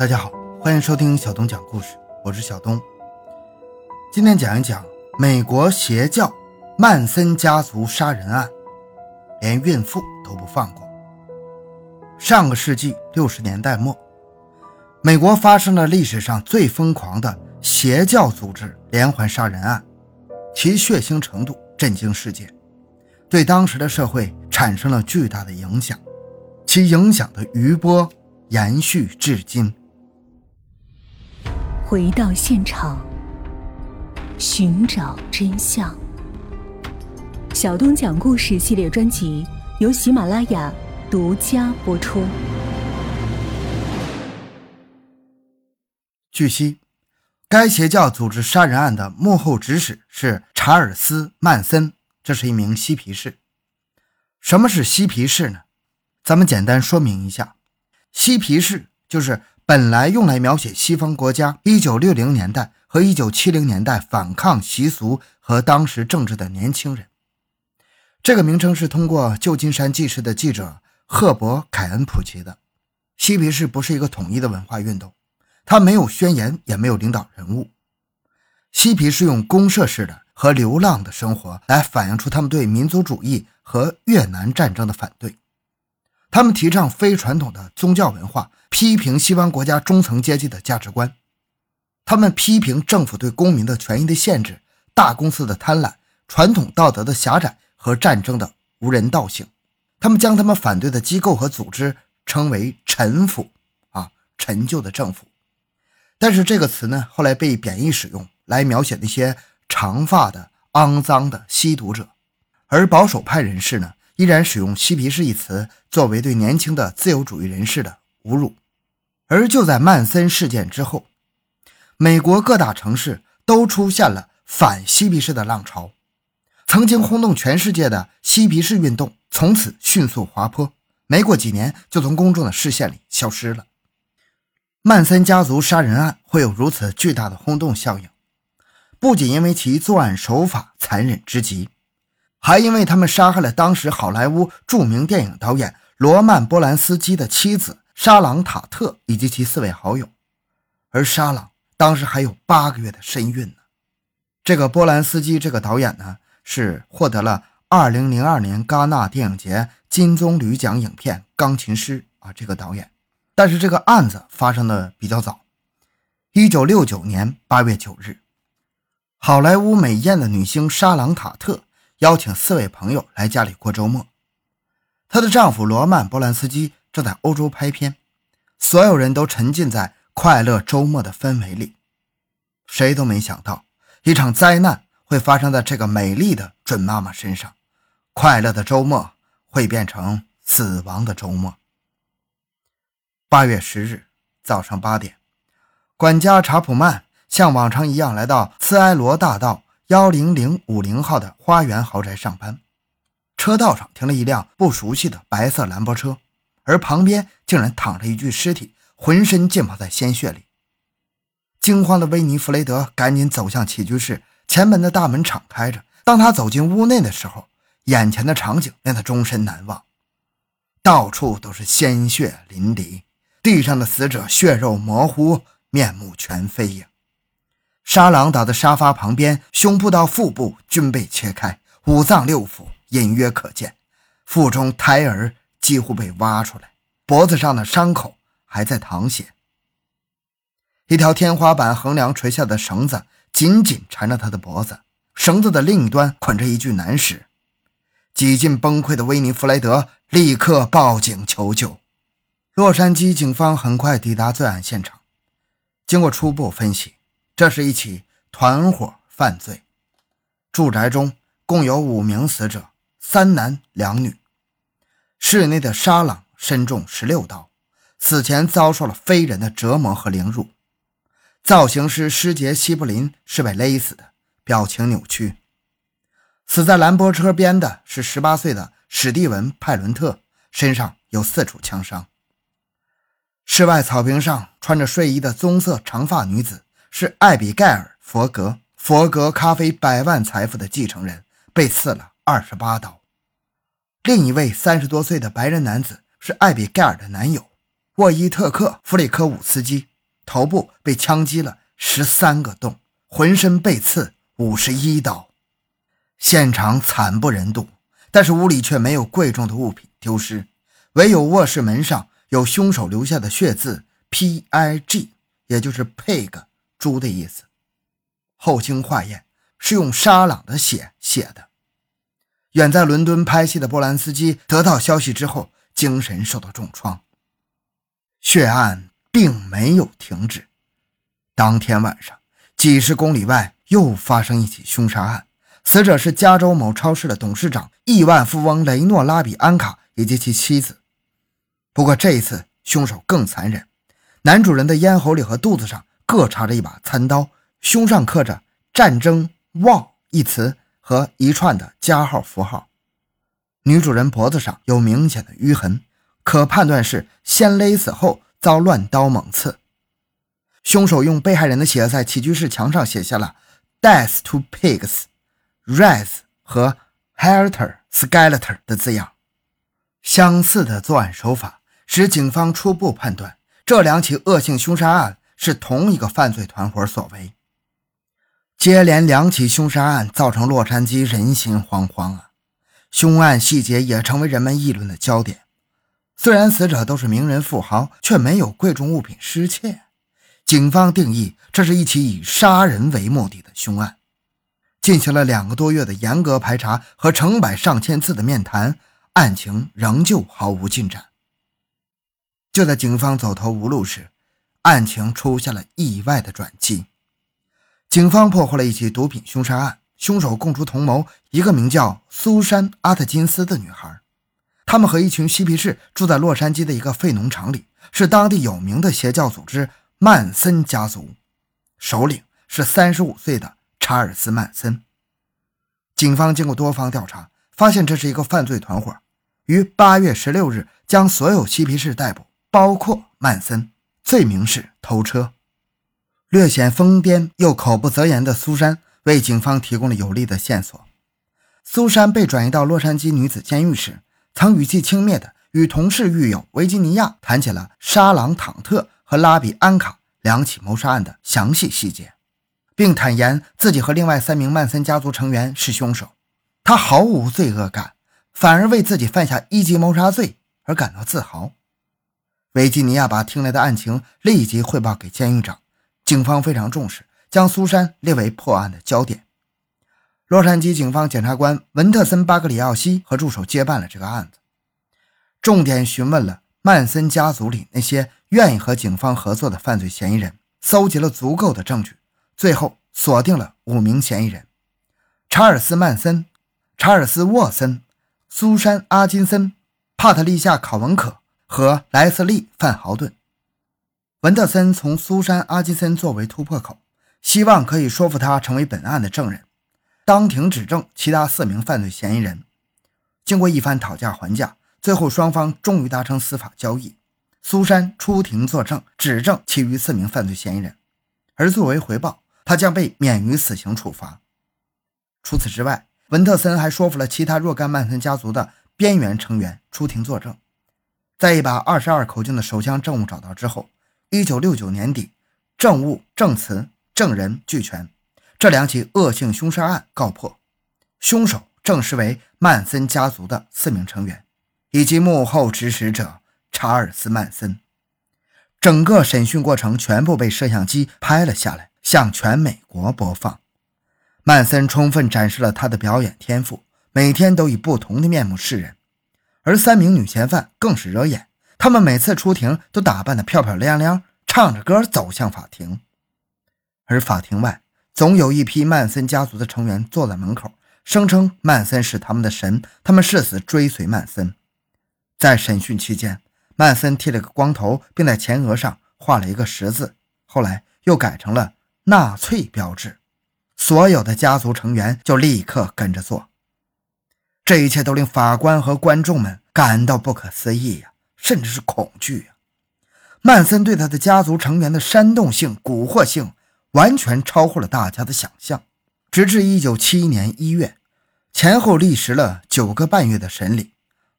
大家好，欢迎收听小东讲故事，我是小东。今天讲一讲美国邪教曼森家族杀人案，连孕妇都不放过。上个世纪六十年代末，美国发生了历史上最疯狂的邪教组织连环杀人案，其血腥程度震惊世界，对当时的社会产生了巨大的影响，其影响的余波延续至今。回到现场，寻找真相。小东讲故事系列专辑由喜马拉雅独家播出。据悉，该邪教组织杀人案的幕后指使是查尔斯·曼森，这是一名嬉皮士。什么是嬉皮士呢？咱们简单说明一下，嬉皮士就是。本来用来描写西方国家1960年代和1970年代反抗习俗和当时政治的年轻人，这个名称是通过旧金山纪事的记者赫伯·凯恩普及的。嬉皮士不是一个统一的文化运动，它没有宣言，也没有领导人物。嬉皮士用公社式的和流浪的生活来反映出他们对民族主义和越南战争的反对。他们提倡非传统的宗教文化。批评西方国家中层阶级的价值观，他们批评政府对公民的权益的限制、大公司的贪婪、传统道德的狭窄和战争的无人道性。他们将他们反对的机构和组织称为“陈腐”，啊，陈旧的政府。但是这个词呢，后来被贬义使用来描写那些长发的肮脏的吸毒者，而保守派人士呢，依然使用“嬉皮士”一词作为对年轻的自由主义人士的侮辱。而就在曼森事件之后，美国各大城市都出现了反嬉皮士的浪潮，曾经轰动全世界的嬉皮士运动从此迅速滑坡，没过几年就从公众的视线里消失了。曼森家族杀人案会有如此巨大的轰动效应，不仅因为其作案手法残忍之极，还因为他们杀害了当时好莱坞著名电影导演罗曼·波兰斯基的妻子。沙朗塔特以及其四位好友，而沙朗当时还有八个月的身孕呢。这个波兰斯基这个导演呢，是获得了2002年戛纳电影节金棕榈奖影片《钢琴师》啊，这个导演。但是这个案子发生的比较早，1969年8月9日，好莱坞美艳的女星沙朗塔特邀请四位朋友来家里过周末，她的丈夫罗曼波兰斯基。正在欧洲拍片，所有人都沉浸在快乐周末的氛围里。谁都没想到，一场灾难会发生在这个美丽的准妈妈身上。快乐的周末会变成死亡的周末。八月十日早上八点，管家查普曼像往常一样来到斯埃罗大道幺零零五零号的花园豪宅上班。车道上停了一辆不熟悉的白色兰博车。而旁边竟然躺着一具尸体，浑身浸泡在鲜血里。惊慌的威尼·弗雷德赶紧走向起居室，前门的大门敞开着。当他走进屋内的时候，眼前的场景令他终身难忘：到处都是鲜血淋漓，地上的死者血肉模糊，面目全非呀！沙朗倒在沙发旁边，胸部到腹部均被切开，五脏六腑隐约可见，腹中胎儿。几乎被挖出来，脖子上的伤口还在淌血。一条天花板横梁垂下的绳子紧紧缠着他的脖子，绳子的另一端捆着一具男尸。几近崩溃的威尼·弗莱德立刻报警求救。洛杉矶警方很快抵达作案现场，经过初步分析，这是一起团伙犯罪。住宅中共有五名死者，三男两女。室内的沙朗身中十六刀，死前遭受了非人的折磨和凌辱。造型师施杰西布林是被勒死的，表情扭曲。死在兰博车边的是十八岁的史蒂文派伦特，身上有四处枪伤。室外草坪上穿着睡衣的棕色长发女子是艾比盖尔·佛格，佛格咖啡百万财富的继承人，被刺了二十八刀。另一位三十多岁的白人男子是艾比盖尔的男友沃伊特克·弗里科伍斯基，头部被枪击了十三个洞，浑身被刺五十一刀，现场惨不忍睹。但是屋里却没有贵重的物品丢失，唯有卧室门上有凶手留下的血字 P I G，也就是 pig 猪的意思。后经化验，是用沙朗的血写的。远在伦敦拍戏的波兰斯基得到消息之后，精神受到重创。血案并没有停止。当天晚上，几十公里外又发生一起凶杀案，死者是加州某超市的董事长、亿万富翁雷诺拉比安卡以及其妻子。不过这一次，凶手更残忍。男主人的咽喉里和肚子上各插着一把餐刀，胸上刻着“战争旺一词和一串的加号符号。女主人脖子上有明显的淤痕。可判断是先勒死后遭乱刀猛刺。凶手用被害人的血在起居室墙上写下了 “Death to pigs, rats” 和 “helter skeleton” 的字样。相似的作案手法使警方初步判断这两起恶性凶杀案是同一个犯罪团伙所为。接连两起凶杀案造成洛杉矶人心惶惶啊！凶案细节也成为人们议论的焦点。虽然死者都是名人富豪，却没有贵重物品失窃。警方定义这是一起以杀人为目的的凶案。进行了两个多月的严格排查和成百上千次的面谈，案情仍旧毫无进展。就在警方走投无路时，案情出现了意外的转机。警方破获了一起毒品凶杀案，凶手供出同谋一个名叫苏珊·阿特金斯的女孩。他们和一群嬉皮士住在洛杉矶的一个废农场里，是当地有名的邪教组织曼森家族，首领是三十五岁的查尔斯·曼森。警方经过多方调查，发现这是一个犯罪团伙，于八月十六日将所有嬉皮士逮捕，包括曼森，罪名是偷车。略显疯癫又口不择言的苏珊为警方提供了有力的线索。苏珊被转移到洛杉矶女子监狱时。曾语气轻蔑地与同事狱友维吉尼亚谈起了沙朗·坦特和拉比安卡两起谋杀案的详细细节，并坦言自己和另外三名曼森家族成员是凶手。他毫无罪恶感，反而为自己犯下一级谋杀罪而感到自豪。维吉尼亚把听来的案情立即汇报给监狱长，警方非常重视，将苏珊列为破案的焦点。洛杉矶警方检察官文特森·巴格里奥西和助手接办了这个案子，重点询问了曼森家族里那些愿意和警方合作的犯罪嫌疑人，搜集了足够的证据，最后锁定了五名嫌疑人：查尔斯·曼森、查尔斯·沃森、苏珊·阿金森、帕特丽夏·考文可和莱斯利·范豪顿。文特森从苏珊·阿金森作为突破口，希望可以说服他成为本案的证人。当庭指证其他四名犯罪嫌疑人，经过一番讨价还价，最后双方终于达成司法交易。苏珊出庭作证，指证其余四名犯罪嫌疑人，而作为回报，他将被免于死刑处罚。除此之外，文特森还说服了其他若干曼森家族的边缘成员出庭作证。在一把二十二口径的手枪证物找到之后，一九六九年底，证物、证词、证人俱全。这两起恶性凶杀案告破，凶手证实为曼森家族的四名成员，以及幕后指使者查尔斯·曼森。整个审讯过程全部被摄像机拍了下来，向全美国播放。曼森充分展示了他的表演天赋，每天都以不同的面目示人。而三名女嫌犯更是惹眼，他们每次出庭都打扮得漂漂亮亮，唱着歌走向法庭。而法庭外。总有一批曼森家族的成员坐在门口，声称曼森是他们的神，他们誓死追随曼森。在审讯期间，曼森剃了个光头，并在前额上画了一个十字，后来又改成了纳粹标志。所有的家族成员就立刻跟着做。这一切都令法官和观众们感到不可思议呀，甚至是恐惧呀。曼森对他的家族成员的煽动性、蛊惑性。完全超乎了大家的想象。直至一九七一年一月，前后历时了九个半月的审理，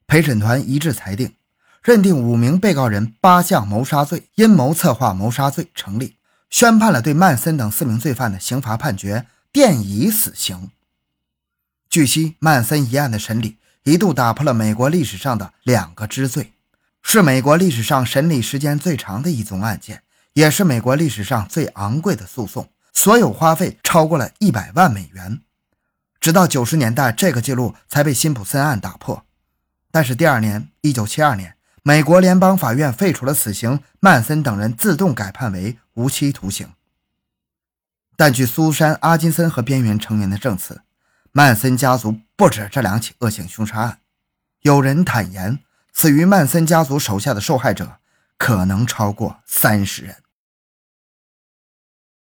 陪审团一致裁定，认定五名被告人八项谋杀罪、阴谋策划谋杀罪成立，宣判了对曼森等四名罪犯的刑罚判决，电以死刑。据悉，曼森一案的审理一度打破了美国历史上的两个之最，是美国历史上审理时间最长的一宗案件，也是美国历史上最昂贵的诉讼，所有花费超过了一百万美元。直到九十年代，这个记录才被辛普森案打破。但是第二年，一九七二年。美国联邦法院废除了死刑，曼森等人自动改判为无期徒刑。但据苏珊·阿金森和边缘成员的证词，曼森家族不止这两起恶性凶杀案。有人坦言，死于曼森家族手下的受害者可能超过三十人。